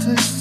to